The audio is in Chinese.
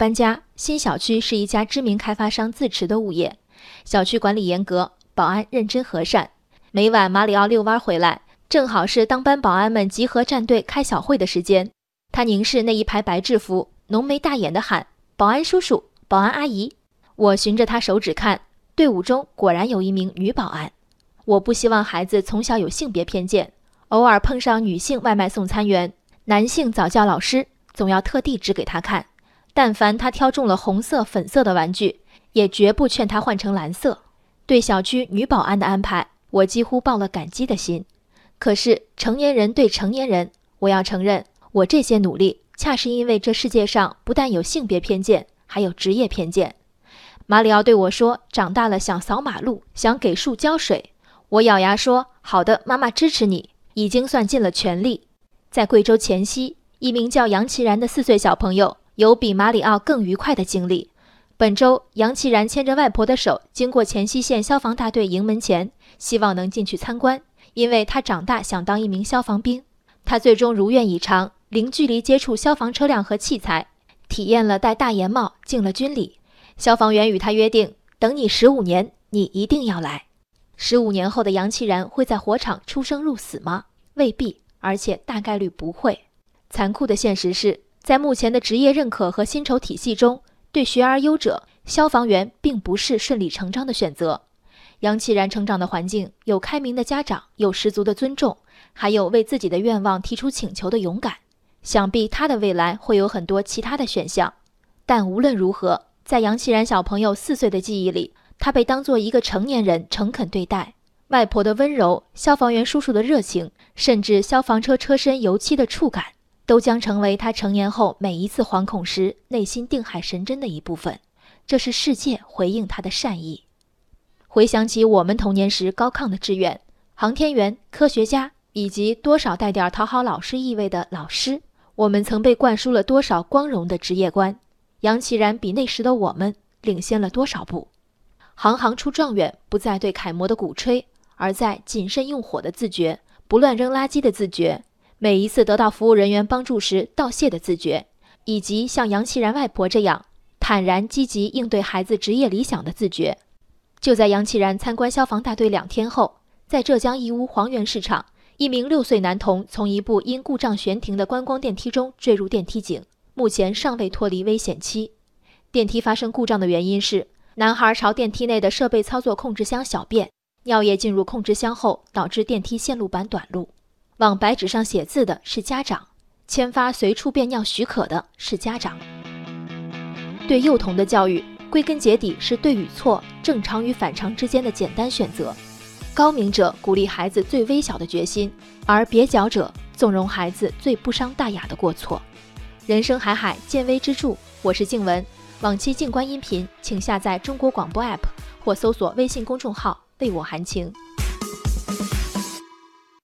搬家，新小区是一家知名开发商自持的物业，小区管理严格，保安认真和善。每晚马里奥遛弯回来，正好是当班保安们集合站队开小会的时间。他凝视那一排白制服，浓眉大眼地喊：“保安叔叔，保安阿姨。”我循着他手指看，队伍中果然有一名女保安。我不希望孩子从小有性别偏见，偶尔碰上女性外卖送餐员、男性早教老师，总要特地指给他看。但凡他挑中了红色、粉色的玩具，也绝不劝他换成蓝色。对小区女保安的安排，我几乎抱了感激的心。可是成年人对成年人，我要承认，我这些努力，恰是因为这世界上不但有性别偏见，还有职业偏见。马里奥对我说：“长大了想扫马路，想给树浇水。”我咬牙说：“好的，妈妈支持你，已经算尽了全力。”在贵州黔西，一名叫杨奇然的四岁小朋友。有比马里奥更愉快的经历。本周，杨奇然牵着外婆的手，经过黔西县消防大队营门前，希望能进去参观，因为他长大想当一名消防兵。他最终如愿以偿，零距离接触消防车辆和器材，体验了戴大檐帽、敬了军礼。消防员与他约定：等你十五年，你一定要来。十五年后的杨奇然会在火场出生入死吗？未必，而且大概率不会。残酷的现实是。在目前的职业认可和薪酬体系中，对学而优者，消防员并不是顺理成章的选择。杨奇然成长的环境有开明的家长，有十足的尊重，还有为自己的愿望提出请求的勇敢。想必他的未来会有很多其他的选项。但无论如何，在杨奇然小朋友四岁的记忆里，他被当做一个成年人诚恳对待。外婆的温柔，消防员叔叔的热情，甚至消防车车身油漆的触感。都将成为他成年后每一次惶恐时内心定海神针的一部分。这是世界回应他的善意。回想起我们童年时高亢的志愿，航天员、科学家，以及多少带点讨好老师意味的老师，我们曾被灌输了多少光荣的职业观？杨奇然比那时的我们领先了多少步？行行出状元，不在对楷模的鼓吹，而在谨慎用火的自觉，不乱扔垃圾的自觉。每一次得到服务人员帮助时道谢的自觉，以及像杨奇然外婆这样坦然积极应对孩子职业理想的自觉，就在杨奇然参观消防大队两天后，在浙江义乌黄源市场，一名六岁男童从一部因故障悬停的观光电梯中坠入电梯井，目前尚未脱离危险期。电梯发生故障的原因是男孩朝电梯内的设备操作控制箱小便，尿液进入控制箱后导致电梯线路板短路。往白纸上写字的是家长，签发随处便尿许可的是家长。对幼童的教育，归根结底是对与错、正常与反常之间的简单选择。高明者鼓励孩子最微小的决心，而蹩脚者纵容孩子最不伤大雅的过错。人生海海，见微知著。我是静文。往期静观音频，请下载中国广播 APP 或搜索微信公众号“为我含情”。